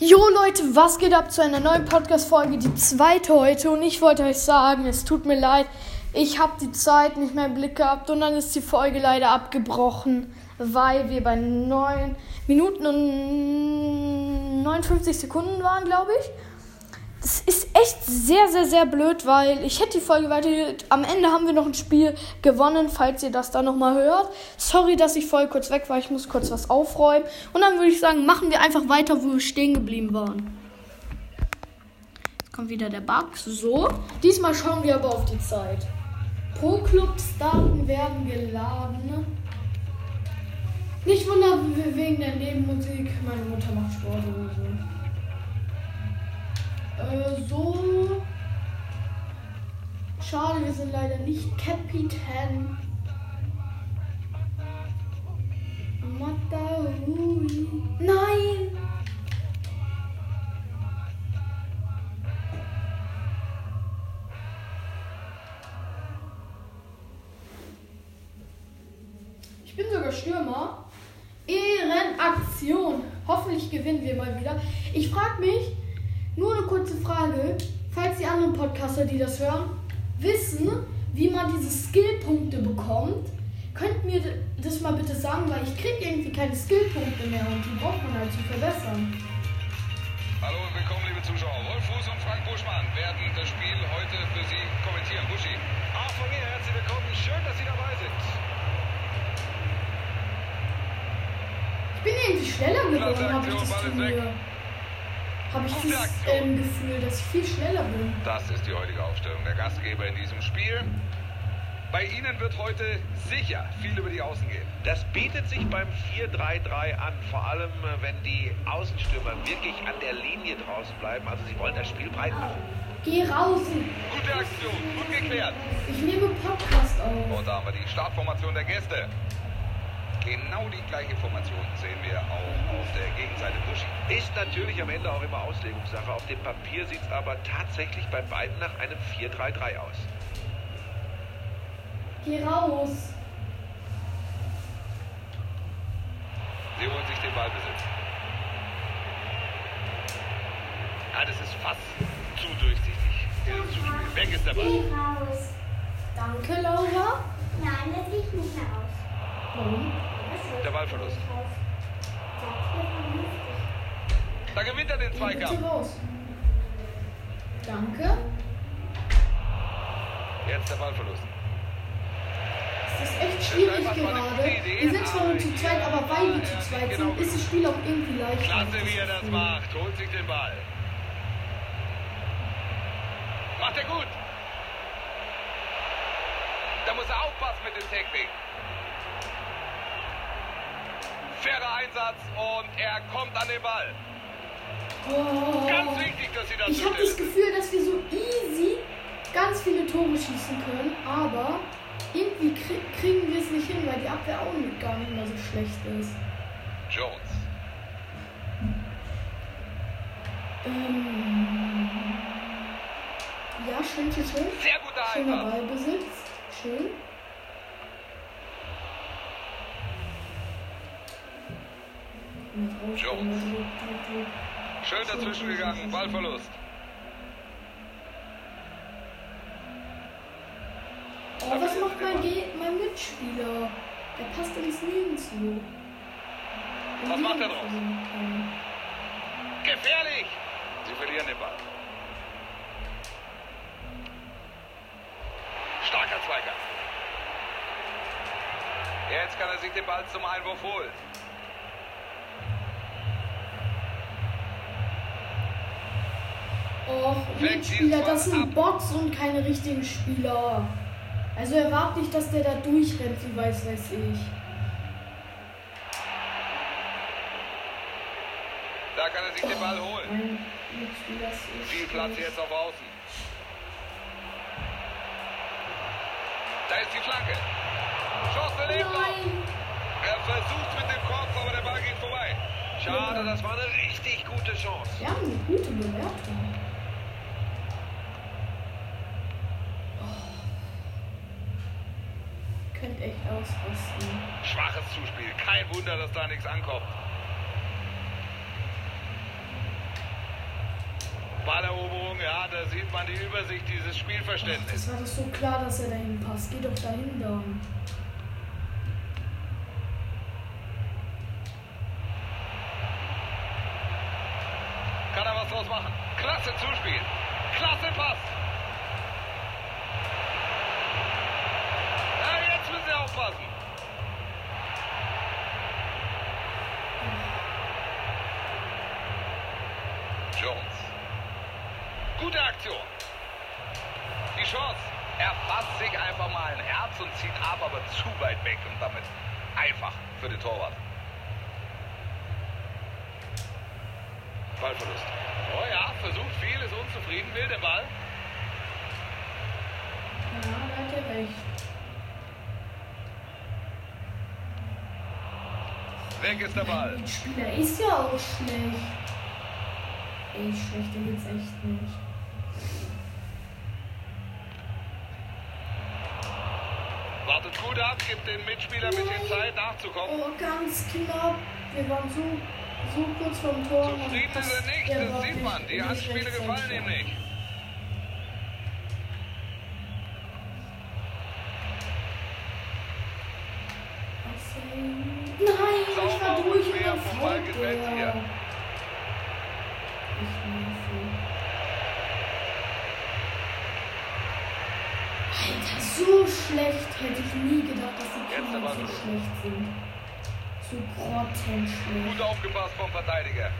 Jo Leute, was geht ab zu einer neuen Podcast-Folge, die zweite heute. Und ich wollte euch sagen, es tut mir leid, ich habe die Zeit nicht mehr im Blick gehabt und dann ist die Folge leider abgebrochen, weil wir bei 9 Minuten und 59 Sekunden waren, glaube ich. Das ist echt sehr, sehr, sehr blöd, weil ich hätte die Folge weiter. Am Ende haben wir noch ein Spiel gewonnen, falls ihr das da nochmal hört. Sorry, dass ich voll kurz weg war. Ich muss kurz was aufräumen. Und dann würde ich sagen, machen wir einfach weiter, wo wir stehen geblieben waren. Jetzt kommt wieder der Bug. So. Diesmal schauen wir aber auf die Zeit. Pro Clubs-Daten werden geladen. Nicht wundern wegen der Nebenmusik. Meine Mutter macht Sport oder so. Äh, so. Schade, wir sind leider nicht Kapitän. Matarui. Nein! Ich bin sogar Stürmer. Ehrenaktion. Hoffentlich gewinnen wir mal wieder. Ich frage mich, nur eine kurze Frage, falls die anderen Podcaster, die das hören, wissen, wie man diese Skillpunkte bekommt, könnt mir das mal bitte sagen, weil ich kriege irgendwie keine Skillpunkte mehr und die braucht man halt zu verbessern. Hallo und willkommen, liebe Zuschauer. Wolf Fuß und Frank Buschmann werden das Spiel heute für Sie kommentieren. Buschi. Auch von mir herzlich willkommen. Schön, dass Sie dabei sind. Ich bin irgendwie schneller geworden, habe ich das Turnier. Habe ich das ähm, Gefühl, dass ich viel schneller bin. Das ist die heutige Aufstellung der Gastgeber in diesem Spiel. Bei Ihnen wird heute sicher viel über die Außen gehen. Das bietet sich beim 4-3-3 an, vor allem äh, wenn die Außenstürmer wirklich an der Linie draußen bleiben. Also sie wollen das Spiel breit machen. Geh raus! Gute Aktion, gut geklärt. Ich nehme Podcast auf. Und da haben wir die Startformation der Gäste. Genau die gleiche Formation sehen wir auch auf der Gegenseite Buschi. Ist natürlich am Ende auch immer Auslegungssache. Auf dem Papier sieht es aber tatsächlich bei beiden nach einem 4-3-3 aus. Geh raus! Sie holen sich den Ballbesitz. Ja, das ist fast zu durchsichtig. Dieses Zuspiel. Weg ist der Ball. Geh raus. Danke, Laura. Nein, das liegt nicht mehr aus. Warum? Der Ballverlust. Da gewinnt er den Zweikampf. Danke. Jetzt der Ballverlust. Es ist echt schwierig gerade. Wir sind zwar nur zu zweit, aber weil wir zu zweit sind, ist das Spiel auch irgendwie leichter. Klasse, wie er das macht. Holt sich den Ball. Macht er gut. Da muss er aufpassen mit dem Technik. Fairer Einsatz und er kommt an den Ball. Oh. Ganz wichtig, dass sie das Ich habe das. Gefühl, dass wir so easy ganz viele Tore schießen können, aber irgendwie krie kriegen wir es nicht hin, weil die Abwehr auch nicht, gar nicht mehr so schlecht ist. Jones. Ähm ja, schön, schön, schön. Sehr guter Schöner. Ballbesitz. Schön. Jones. Schön dazwischen gegangen. Ballverlust. Oh, was macht mein, Ge mein Mitspieler? Der passt ins Nirgendwo. Was macht er draus? Gefährlich. Sie verlieren den Ball. Starker Zweikampf. Jetzt kann er sich den Ball zum Einwurf holen. Och, Mitspieler, das sind Bots und keine richtigen Spieler. Also erwarte nicht, dass der da durchrennt, wie weiß weiß ich. Da kann er sich den Ball holen. Viel Platz jetzt auf Außen. Da ist die Flanke. Chance lebt. Nein! Er versucht mit dem Kopf, aber der Ball geht vorbei. Schade, das war eine richtig gute Chance. Haben eine gute Bewertung. Könnte echt ausrasten. Schwaches Zuspiel. Kein Wunder, dass da nichts ankommt. Balleroberung, ja, da sieht man die Übersicht dieses Ach, Spielverständnisses. das war doch so klar, dass er dahin passt. Geh doch dahin dann. Kann er was draus machen? Klasse Zuspiel. Klasse Pass. Ja, jetzt müssen Sie aufpassen. Jones. Gute Aktion. Die Chance. Er fasst sich einfach mal ein Herz und zieht ab, aber zu weit weg und damit einfach für den Torwart. Ballverlust. Oh ja, versucht viel, ist unzufrieden, will den Ball. Ja, da hat er recht. Weg ist der Ball. Der Spieler ist ja auch schlecht. Ey, schlechter geht's echt nicht. Wartet gut ab, gibt den Mitspieler ein bisschen Zeit nachzukommen. Oh, ganz knapp. Wir waren so, so kurz vom Tor. Zufrieden er passt nicht, das sieht man. Die Handspiele gefallen ihm nicht. Nein, ich war Sauber durch und und fair dann Ich nerve. Alter, so schlecht hätte ich nie gedacht, dass die Kinder so schlecht sind. So grottenschlecht. Gut aufgepasst vom Verteidiger.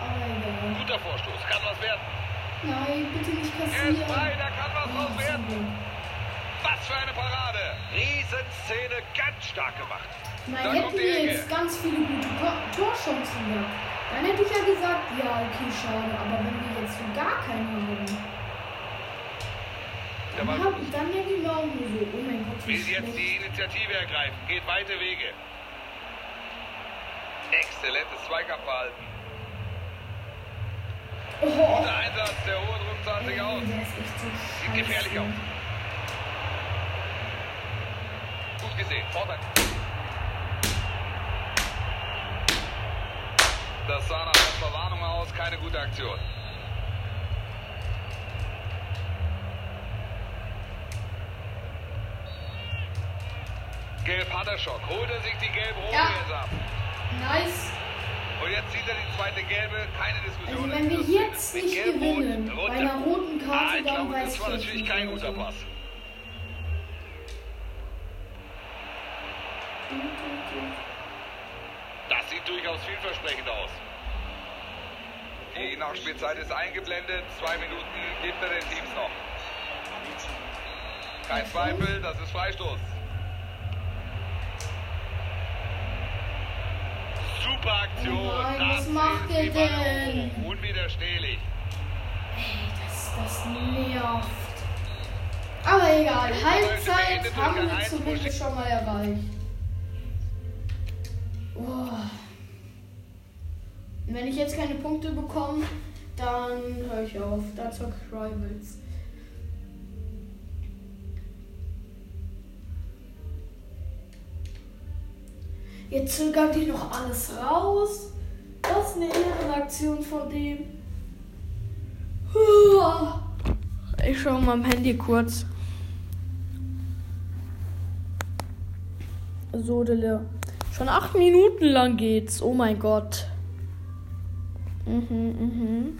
Egal. Guter Vorstoß, kann was werden. Nein, bitte nicht Er kassieren. ist frei, da kann was draus werden. Was für eine Parade. Riesenszene, ganz stark gemacht. Nein, Da hätten wir jetzt ganz viele gute Tor Torchancen gehabt, dann hätte ich ja gesagt, ja, okay, schade. Aber wenn wir jetzt so gar keinen haben, dann, Ball hab, dann denke ich auch nur so, oh mein Gott, wie will jetzt schlecht. die Initiative ergreifen, geht weite Wege. Exzellentes Zweikampfverhalten. Oh, Guter Einsatz, der hohe Druck zahlt sich aus. Sieht gefährlich aus. Gut gesehen, Vorteil. Das sah nach einer Verwarnung aus, keine gute Aktion. Gelb hat er schon. Holt er sich die gelb-rote Ja. jetzt ab. Nice. Und jetzt zieht er die zweite gelbe. Keine Also Diskussion. wenn wir Das jetzt mit nicht gewinnen, bei einer roten Ah, Karte, ich dann glaube, weiß das ich war jetzt natürlich nicht kein mehr guter. Pass. Das sieht durchaus vielversprechend aus. Die Nachspielzeit ist eingeblendet. Zwei Minuten gibt er den Teams noch. Kein Zweifel, das ist Freistoß. Super Aktion. Oh nein, was das macht er die Balleroberung. denn? Unwiderstehlich. Ey, das, das nervt. Aber egal, Halbzeit haben wir zumindest schon mal erreicht. Oh. Wenn ich jetzt keine Punkte bekomme, dann höre ich auf. Da zocke ich Rivals. Jetzt zögert die noch alles raus. Das ist eine Ehrenaktion von dem. Ich schaue mal am Handy kurz. So, Dille. Schon acht Minuten lang geht's. Oh mein Gott. Mhm, mhm.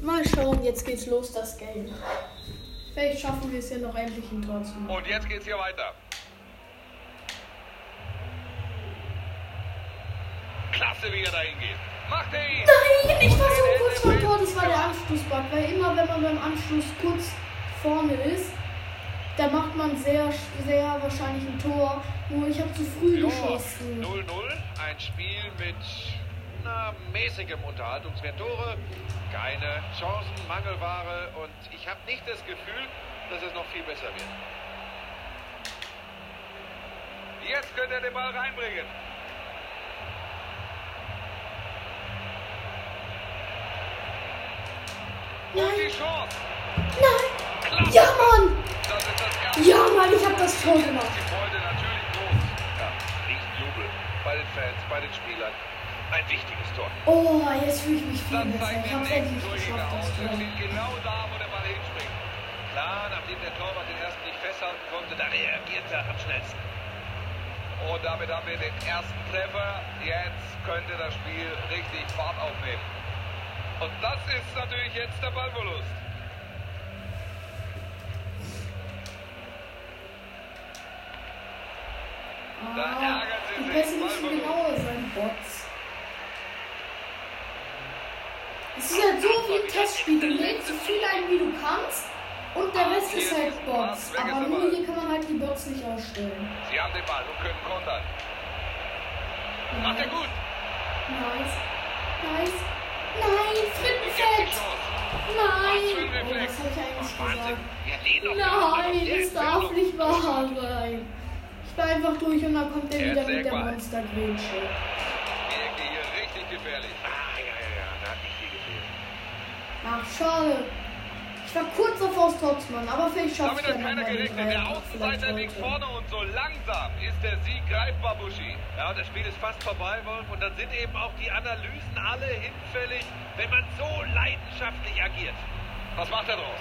Mal schauen, jetzt geht's los, das Game. Vielleicht schaffen wir es ja noch endlich ein Tor zu machen. Und jetzt geht's hier weiter. Klasse, wie er dahin geht. Macht er ihn! Nein, ich war so kurz vor Tor, das war der Anschlussbug, weil immer wenn man beim Anschluss kurz vorne ist, da macht man sehr, sehr wahrscheinlich ein Tor. Nur ich habe zu früh Ja, geschossen. 0-0, ein Spiel mit na, mäßigem Unterhaltungswert. Tore, keine Chancen, Mangelware und ich habe nicht das Gefühl, dass es noch viel besser wird. Jetzt könnte er den Ball reinbringen. Und Nein, die Chance. nein. Ja, Mann. Ja, Mann, ich habe das Tor gemacht. Die Freude natürlich groß. Ja, Riesenjubel bei den Fans, bei den Spielern. Ein wichtiges Tor. Oh, jetzt fühle ich mich viel besser. Ich den hab's nächsten endlich geschafft, das Tor. genau da, wo der Ball hinspringt. Klar, nachdem der Torwart den ersten nicht festhalten konnte, da reagiert er am schnellsten. Und damit haben wir den ersten Treffer. Jetzt könnte das Spiel richtig Fahrt aufnehmen. Und das ist natürlich jetzt der Ballverlust. Da Ah, die. Pässe müssen genauer sein, Bots. Es ist halt so wie ein Testspiel. Du lädst so viel ein, wie du kannst. Und der Rest ist halt Bots. Aber nur hier kann man halt die Bots nicht ausstellen. Sie haben den Ball und können kontern. Macht er gut. Nice. Nice. Nein, Frittenfett. Nein. Oh, was habe ich eigentlich gesagt? Nein, das ist darf nicht wahr sein. Ich bin einfach durch und dann kommt er Er wieder mit der gut. Monstergrätsche. Die Ecke hier richtig gefährlich. Ah, ja, ja, ja, da hat nicht viel gefehlt. Ach, schade. Ich war kurz davor Stotzmann, aber vielleicht schaffe Damit ich hat keiner gerechnet. Der. Außenseiter liegt vorne und so langsam ist der Sieg greifbar, Buschi. Ja, das Spiel ist fast vorbei, Wolf. Und dann sind eben auch die Analysen alle hinfällig, wenn man so leidenschaftlich agiert. Was macht er draus?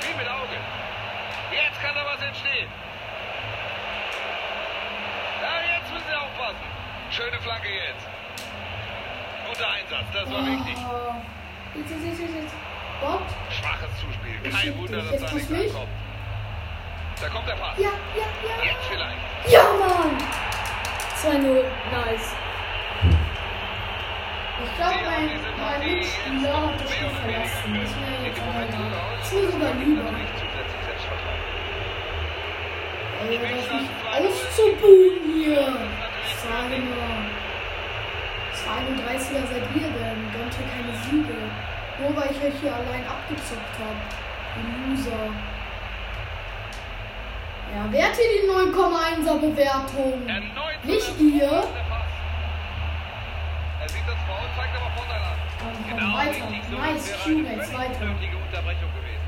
Wie mit Auge. Jetzt kann da was entstehen. Ja, Sie aufpassen. Schöne Flanke jetzt. Guter Einsatz, das war wichtig. Oh. Jetzt, jetzt, jetzt, jetzt, jetzt. Gott. Schwaches Zuspiel. Ich Kein schieb Wunder, dass da nichts mich. ankommt. Da kommt der Pass. Ja, ja, ja. Jetzt vielleicht. Ja, Mann. 2-0. Nice. Ich glaube, mein, mein Mitspieler hat das weniger verlassen. mir den jetzt aber egal. aus. Ist mir sogar lieber. Ey, das nicht auszubuhen hier. Sage mal. 32er seid ihr denn? Gönnt ihr keine Siege. Nur weil ich euch hier allein abgezockt habe. Ihr Loser. Ja, wer hat hier die 9,1er Bewertung? Erneut Nicht ihr. Er sieht das Foul, zeigt aber Vorteil an. Genau, weiter. so. Nice, völlig weiter. unnötige Unterbrechung gewesen.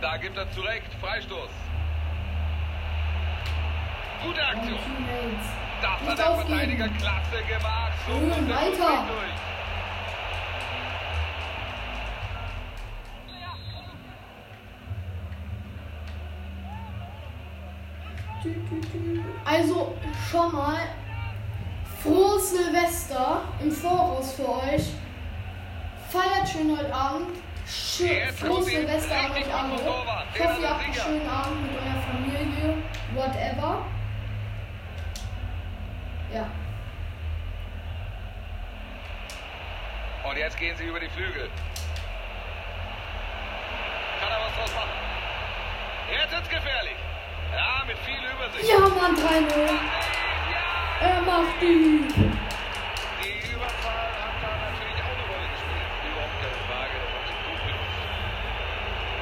Da gibt er zurecht. Freistoß. Gute Aktion. Das hat der aufgeben. Verteidiger klasse gemacht. So der weiter. Durch. Also schon mal frohes Silvester im Voraus für euch. Feiert schön heute Abend. Schön, frohes Silvester an euch alle. Ich hoffe, ihr habt einen schönen Abend mit eurer Familie. Whatever. Ja. Und jetzt gehen sie über die Flügel. Kann er was draus machen? Jetzt wird's gefährlich. Ja, mit viel Übersicht. Ja, Mann, 3-0. Ja, Er macht die Überzahl hat da natürlich auch eine Rolle gespielt. Überhaupt keine Frage, das hat sich gut genutzt.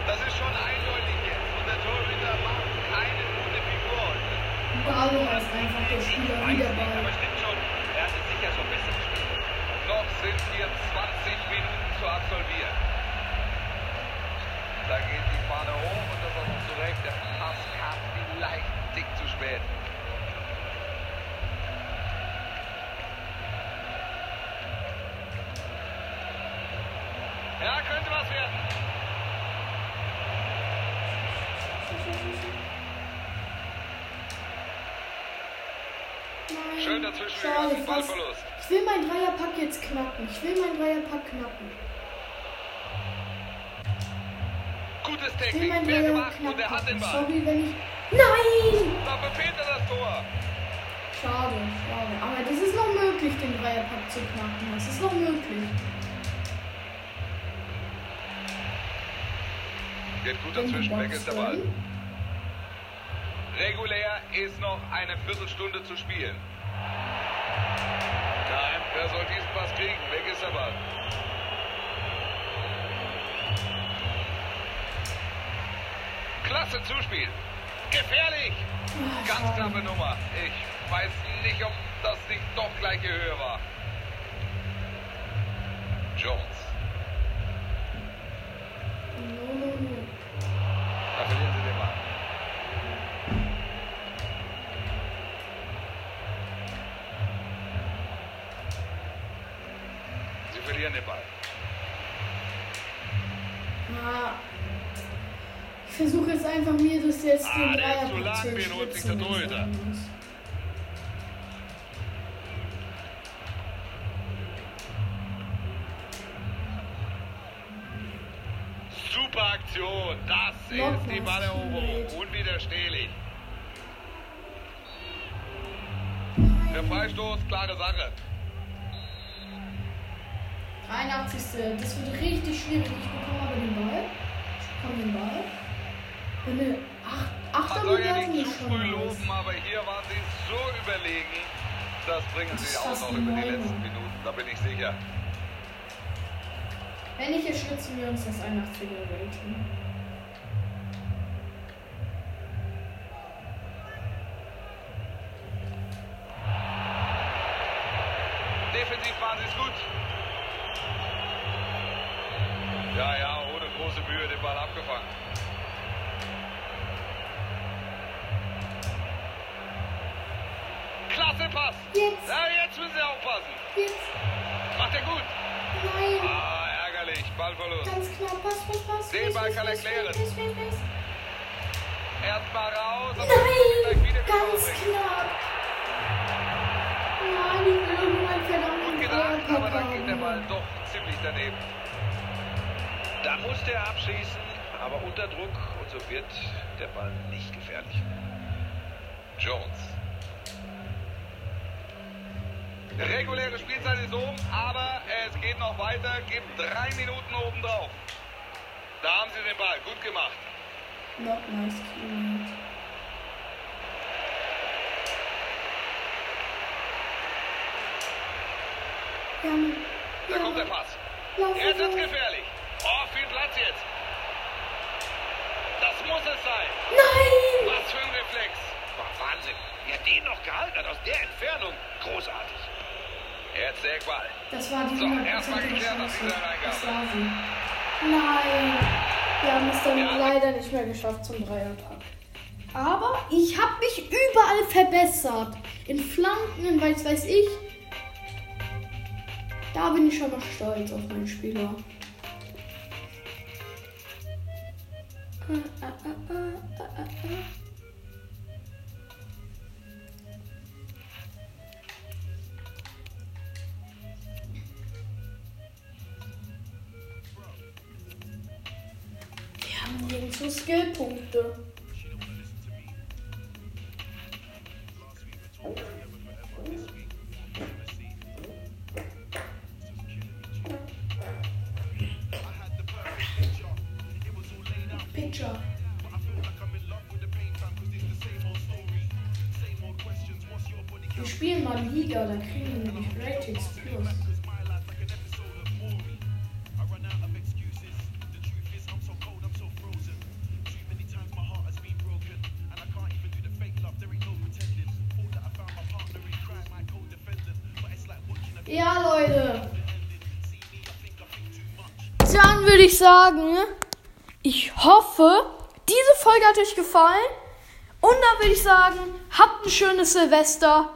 Das ist schon eindeutig jetzt. Und der Torhüter macht keine gute Figur heute. Bravo ist einfach der Spieler wieder nicht, aber bei. stimmt schon. Er hat es sicher schon besser gespielt. Noch sind hier 20 Minuten zu absolvieren. Da geht die Fahne hoch und das auch noch zurecht. Der Pass kam vielleicht Tick zu spät. Ja, könnte was werden. Nein, Schön dazwischen schade, gegangen, fast. Ballverlust. Ich will meinen Dreierpack jetzt knacken. Ich will meinen Dreierpack knacken. Gutes Ich will Technik, meinen fair Dreier gemacht und er hat knacken. den Ball. Sorry, wenn ich. Nein! Da verfehlt er das Tor. Schade, schade. Aber das ist noch möglich, den Dreierpack zu knacken. Das ist noch möglich. Geht gut dazwischen, weg ist der Ball. Regulär ist noch eine Viertelstunde zu spielen. Nein, wer soll diesen Pass kriegen? Weg ist der Ball. Klasse Zuspiel. Gefährlich. Ganz knappe Nummer. Ich weiß nicht, ob das nicht doch gleiche Höhe war. Jones. Versuche jetzt einfach mir das jetzt den Dreier zu schnitzen. Super Aktion. Das Nochmals ist die Balleroberung. Unwiderstehlich. Der Freistoß, klare Sache. 83. Das wird richtig schwierig. Ich bekomme aber den Ball. Ich bekomme den Ball. Man soll ja Achterbewertung nicht ist zu schon loben, aber hier waren sie so überlegen. Das bringen sie auch noch über die letzten Minuten, da bin ich sicher. Wenn nicht, jetzt schnitzen wir uns das 81er Rating. Nein. Ganz knapp. Nein, irgendwann verdammt aber dann ging der Ball doch ziemlich daneben. Da musste er abschließen, aber unter Druck und so wird der Ball nicht gefährlich. Jones. Reguläre Spielzeit ist um, aber es geht noch weiter. Gibt drei Minuten obendrauf. Da haben sie den Ball. Gut gemacht. Not nice, Teammate. Ja, Da kommt der Pass. Lauf, Jetzt wird's gefährlich. Oh, viel Platz jetzt. Das muss es sein. Nein! Was für ein Reflex. War Wahnsinn. Wie er den noch gehalten hat aus der Entfernung. Großartig. Jetzt der Eckball. Das war die So, erstmal 100% geklärt Chance. dieser Reingabe. Das war sie. Nein! Wir haben es dann Ja. leider nicht mehr geschafft zum Dreierpack. Aber ich habe mich überall verbessert. In Flanken, in weiß weiß ich. Da bin ich schon mal stolz auf meinen Spieler. Wir haben nirgendwo Skillpunkte. Wir spielen mal Liga, da kriegen wir nämlich Ratings plus. Ja, Leute. Dann würde ich sagen, ich hoffe, diese Folge hat euch gefallen. Und dann würde ich sagen, habt ein schönes Silvester.